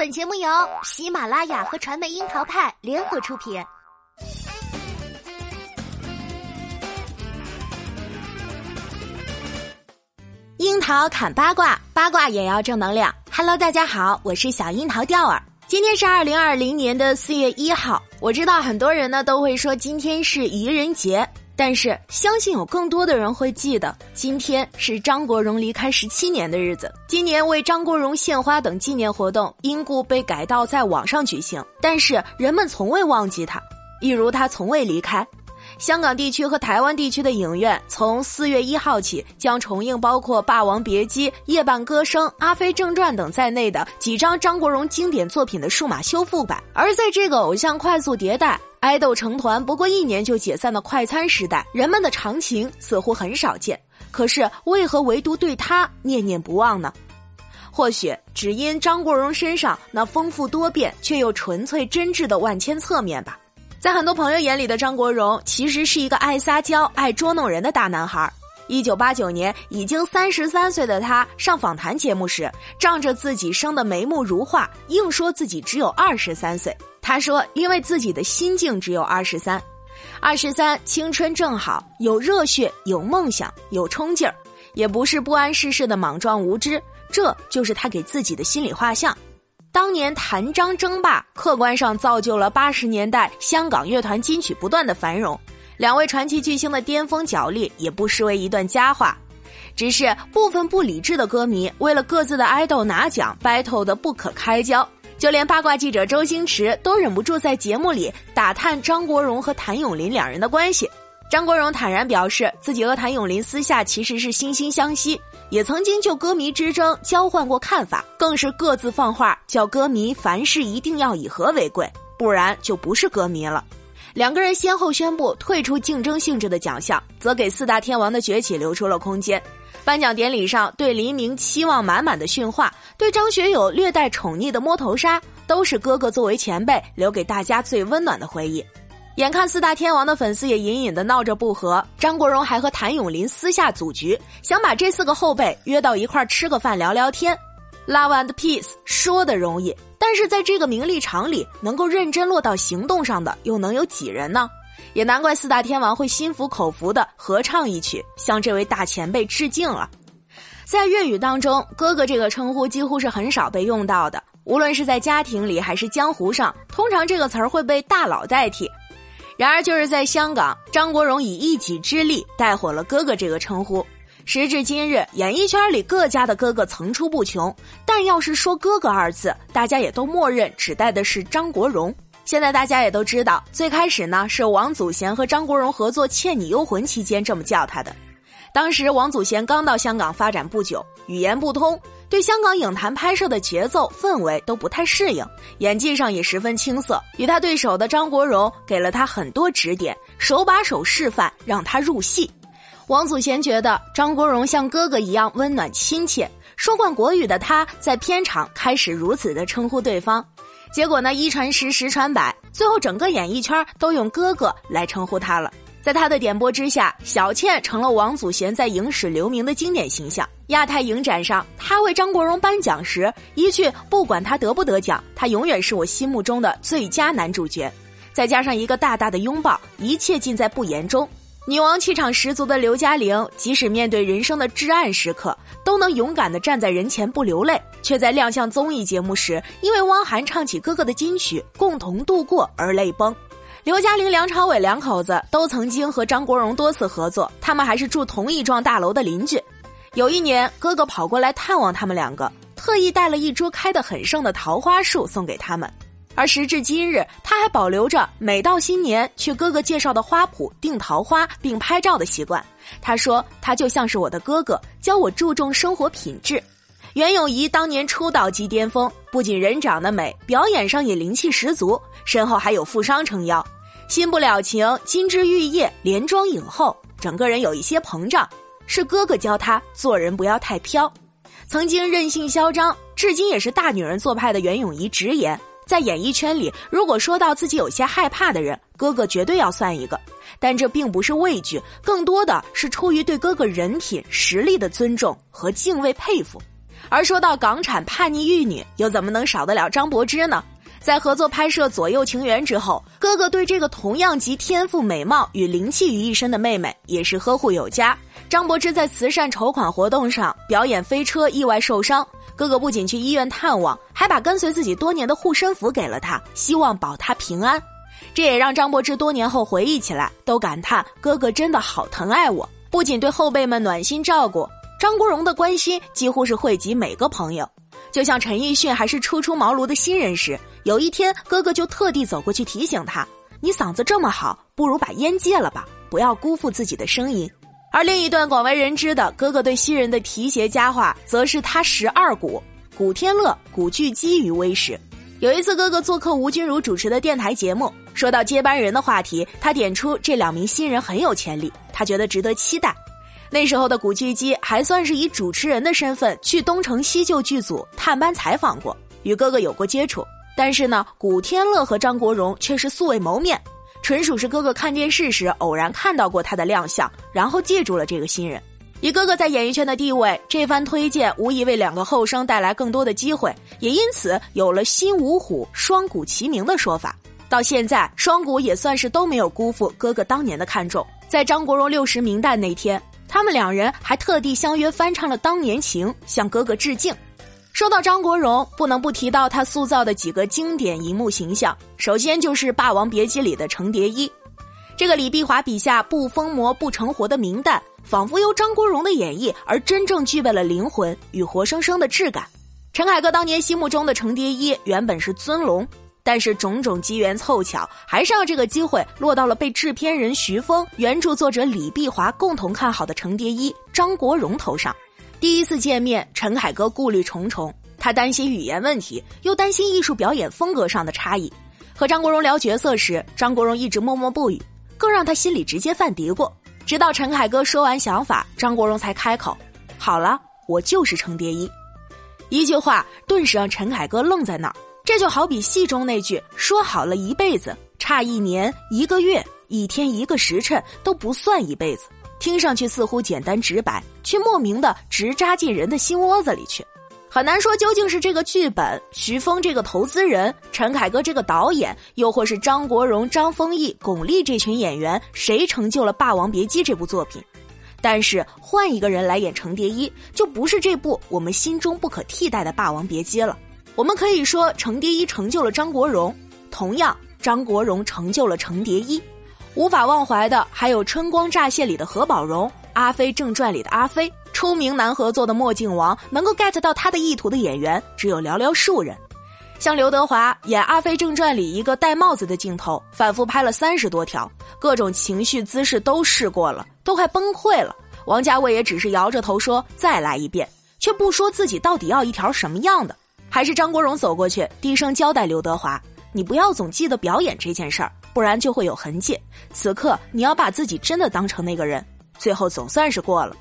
本节目由喜马拉雅和传媒樱桃派联合出品。樱桃砍八卦，八卦也要正能量。Hello，大家好，我是小樱桃钓儿。今天是二零二零年的四月一号，我知道很多人呢都会说今天是愚人节。但是，相信有更多的人会记得，今天是张国荣离开十七年的日子。今年为张国荣献花等纪念活动因故被改道在网上举行，但是人们从未忘记他，一如他从未离开。香港地区和台湾地区的影院从四月一号起将重映包括《霸王别姬》《夜半歌声》《阿飞正传》等在内的几张张国荣经典作品的数码修复版。而在这个偶像快速迭代。爱豆成团不过一年就解散的快餐时代，人们的长情似乎很少见。可是为何唯独对他念念不忘呢？或许只因张国荣身上那丰富多变却又纯粹真挚的万千侧面吧。在很多朋友眼里的张国荣，其实是一个爱撒娇、爱捉弄人的大男孩。一九八九年，已经三十三岁的他上访谈节目时，仗着自己生的眉目如画，硬说自己只有二十三岁。他说：“因为自己的心境只有二十三，二十三青春正好，有热血，有梦想，有冲劲儿，也不是不谙世事的莽撞无知。这就是他给自己的心理画像。当年谭张争霸，客观上造就了八十年代香港乐团金曲不断的繁荣。两位传奇巨星的巅峰角力，也不失为一段佳话。只是部分不理智的歌迷，为了各自的爱豆拿奖，battle 的不可开交。”就连八卦记者周星驰都忍不住在节目里打探张国荣和谭咏麟两人的关系。张国荣坦然表示，自己和谭咏麟私下其实是惺惺相惜，也曾经就歌迷之争交换过看法，更是各自放话，叫歌迷凡事一定要以和为贵，不然就不是歌迷了。两个人先后宣布退出竞争性质的奖项，则给四大天王的崛起留出了空间。颁奖典礼上，对黎明期望满满的训话，对张学友略带宠溺的摸头杀，都是哥哥作为前辈留给大家最温暖的回忆。眼看四大天王的粉丝也隐隐的闹着不和，张国荣还和谭咏麟私下组局，想把这四个后辈约到一块吃个饭聊聊天。Love and peace 说的容易，但是在这个名利场里，能够认真落到行动上的又能有几人呢？也难怪四大天王会心服口服的合唱一曲，向这位大前辈致敬了。在粤语当中，“哥哥”这个称呼几乎是很少被用到的，无论是在家庭里还是江湖上，通常这个词儿会被大佬代替。然而，就是在香港，张国荣以一己之力带火了“哥哥”这个称呼。时至今日，演艺圈里各家的哥哥层出不穷，但要是说“哥哥”二字，大家也都默认指代的是张国荣。现在大家也都知道，最开始呢是王祖贤和张国荣合作《倩女幽魂》期间这么叫他的。当时王祖贤刚到香港发展不久，语言不通，对香港影坛拍摄的节奏氛围都不太适应，演技上也十分青涩。与他对手的张国荣给了他很多指点，手把手示范，让他入戏。王祖贤觉得张国荣像哥哥一样温暖亲切，说惯国语的他在片场开始如此的称呼对方。结果呢，一传十，十传百，最后整个演艺圈都用哥哥来称呼他了。在他的点拨之下，小倩成了王祖贤在影史留名的经典形象。亚太影展上，他为张国荣颁奖时，一句“不管他得不得奖，他永远是我心目中的最佳男主角”，再加上一个大大的拥抱，一切尽在不言中。女王气场十足的刘嘉玲，即使面对人生的至暗时刻，都能勇敢地站在人前不流泪，却在亮相综艺节目时，因为汪涵唱起哥哥的金曲《共同度过》而泪崩。刘嘉玲、梁朝伟两口子都曾经和张国荣多次合作，他们还是住同一幢大楼的邻居。有一年，哥哥跑过来探望他们两个，特意带了一株开得很盛的桃花树送给他们。而时至今日，他还保留着每到新年去哥哥介绍的花圃订桃花并拍照的习惯。他说：“他就像是我的哥哥，教我注重生活品质。”袁咏仪当年出道即巅峰，不仅人长得美，表演上也灵气十足，身后还有富商撑腰。新不了情，金枝玉叶，连庄影后，整个人有一些膨胀。是哥哥教他做人不要太飘。曾经任性嚣张，至今也是大女人做派的袁咏仪直言。在演艺圈里，如果说到自己有些害怕的人，哥哥绝对要算一个。但这并不是畏惧，更多的是出于对哥哥人品、实力的尊重和敬畏、佩服。而说到港产叛逆玉女，又怎么能少得了张柏芝呢？在合作拍摄《左右情缘》之后，哥哥对这个同样集天赋、美貌与灵气于一身的妹妹也是呵护有加。张柏芝在慈善筹款活动上表演飞车，意外受伤，哥哥不仅去医院探望，还把跟随自己多年的护身符给了他，希望保他平安。这也让张柏芝多年后回忆起来，都感叹哥哥真的好疼爱我，不仅对后辈们暖心照顾，张国荣的关心几乎是惠及每个朋友。就像陈奕迅还是初出茅庐的新人时，有一天哥哥就特地走过去提醒他：“你嗓子这么好，不如把烟戒了吧，不要辜负自己的声音。”而另一段广为人知的哥哥对新人的提携佳话，则是他十二古古天乐、古巨基于微时。有一次，哥哥做客吴君如主持的电台节目，说到接班人的话题，他点出这两名新人很有潜力，他觉得值得期待。那时候的古巨基还算是以主持人的身份去东成西就剧组探班采访过，与哥哥有过接触。但是呢，古天乐和张国荣却是素未谋面，纯属是哥哥看电视时偶然看到过他的亮相，然后记住了这个新人。以哥哥在演艺圈的地位，这番推荐无疑为两个后生带来更多的机会，也因此有了“新五虎，双股齐名”的说法。到现在，双股也算是都没有辜负哥哥当年的看重。在张国荣六十名旦那天。他们两人还特地相约翻唱了《当年情》，向哥哥致敬。说到张国荣，不能不提到他塑造的几个经典荧幕形象。首先就是《霸王别姬》里的程蝶衣，这个李碧华笔下不疯魔不成活的名旦，仿佛由张国荣的演绎而真正具备了灵魂与活生生的质感。陈凯歌当年心目中的程蝶衣原本是尊龙。但是种种机缘凑巧，还是让这个机会落到了被制片人徐峰、原著作者李碧华共同看好的程蝶衣张国荣头上。第一次见面，陈凯歌顾虑重重，他担心语言问题，又担心艺术表演风格上的差异。和张国荣聊角色时，张国荣一直默默不语，更让他心里直接犯嘀咕。直到陈凯歌说完想法，张国荣才开口：“好了，我就是程蝶衣。”一句话，顿时让陈凯歌愣在那儿。这就好比戏中那句“说好了一辈子，差一年、一个月、一天、一个时辰都不算一辈子”，听上去似乎简单直白，却莫名的直扎进人的心窝子里去。很难说究竟是这个剧本、徐峰这个投资人、陈凯歌这个导演，又或是张国荣、张丰毅、巩俐这群演员，谁成就了《霸王别姬》这部作品。但是换一个人来演程蝶衣，就不是这部我们心中不可替代的《霸王别姬》了。我们可以说，程蝶衣成就了张国荣，同样，张国荣成就了程蝶衣。无法忘怀的还有《春光乍泄》里的何宝荣，《阿飞正传》里的阿飞。出名难合作的墨镜王，能够 get 到他的意图的演员只有寥寥数人。像刘德华演《阿飞正传》里一个戴帽子的镜头，反复拍了三十多条，各种情绪姿势都试过了，都快崩溃了。王家卫也只是摇着头说再来一遍，却不说自己到底要一条什么样的。还是张国荣走过去，低声交代刘德华：“你不要总记得表演这件事儿，不然就会有痕迹。此刻你要把自己真的当成那个人。”最后总算是过了。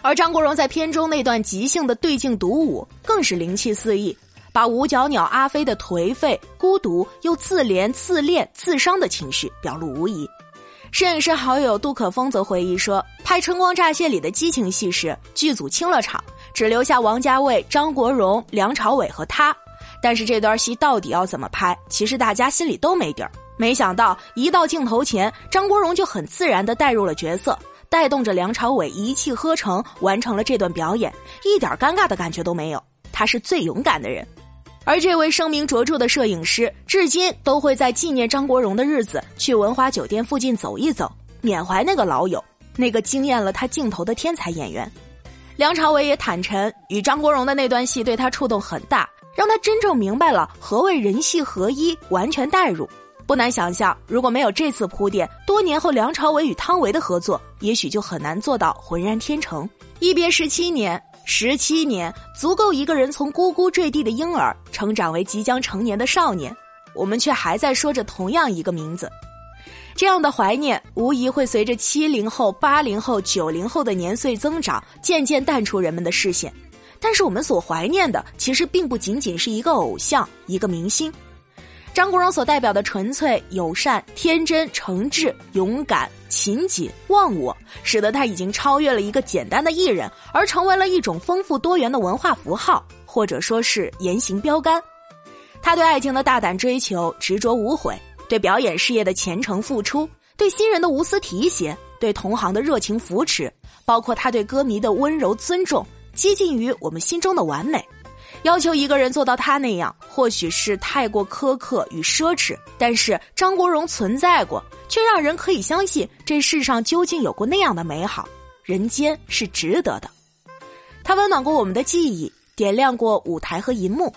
而张国荣在片中那段即兴的对镜独舞，更是灵气四溢，把五角鸟阿飞的颓废、孤独又自怜、自恋、自伤的情绪表露无遗。摄影师好友杜可风则回忆说：“拍《春光乍泄》里的激情戏时，剧组清了场。”只留下王家卫、张国荣、梁朝伟和他，但是这段戏到底要怎么拍？其实大家心里都没底儿。没想到一到镜头前，张国荣就很自然地带入了角色，带动着梁朝伟一气呵成完成了这段表演，一点尴尬的感觉都没有。他是最勇敢的人，而这位声名卓著的摄影师，至今都会在纪念张国荣的日子去文华酒店附近走一走，缅怀那个老友，那个惊艳了他镜头的天才演员。梁朝伟也坦陈，与张国荣的那段戏对他触动很大，让他真正明白了何谓人戏合一，完全代入。不难想象，如果没有这次铺垫，多年后梁朝伟与汤唯的合作，也许就很难做到浑然天成。一别十七年，十七年足够一个人从呱呱坠地的婴儿，成长为即将成年的少年，我们却还在说着同样一个名字。这样的怀念无疑会随着七零后、八零后、九零后的年岁增长，渐渐淡出人们的视线。但是我们所怀念的，其实并不仅仅是一个偶像、一个明星。张国荣所代表的纯粹、友善、天真、诚挚、勇敢、勤谨、忘我，使得他已经超越了一个简单的艺人，而成为了一种丰富多元的文化符号，或者说是言行标杆。他对爱情的大胆追求、执着无悔，对表演事业的虔诚付出，对新人的无私提携，对同行的热情扶持，包括他对歌迷的温柔尊重，接近于我们心中的完美。要求一个人做到他那样，或许是太过苛刻与奢侈。但是张国荣存在过，却让人可以相信这世上究竟有过那样的美好，人间是值得的。他温暖过我们的记忆，点亮过舞台和银幕。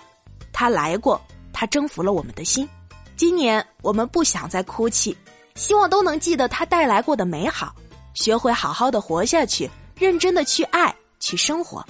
他来过，他征服了我们的心。今年我们不想再哭泣，希望都能记得他带来过的美好，学会好好的活下去，认真的去爱，去生活。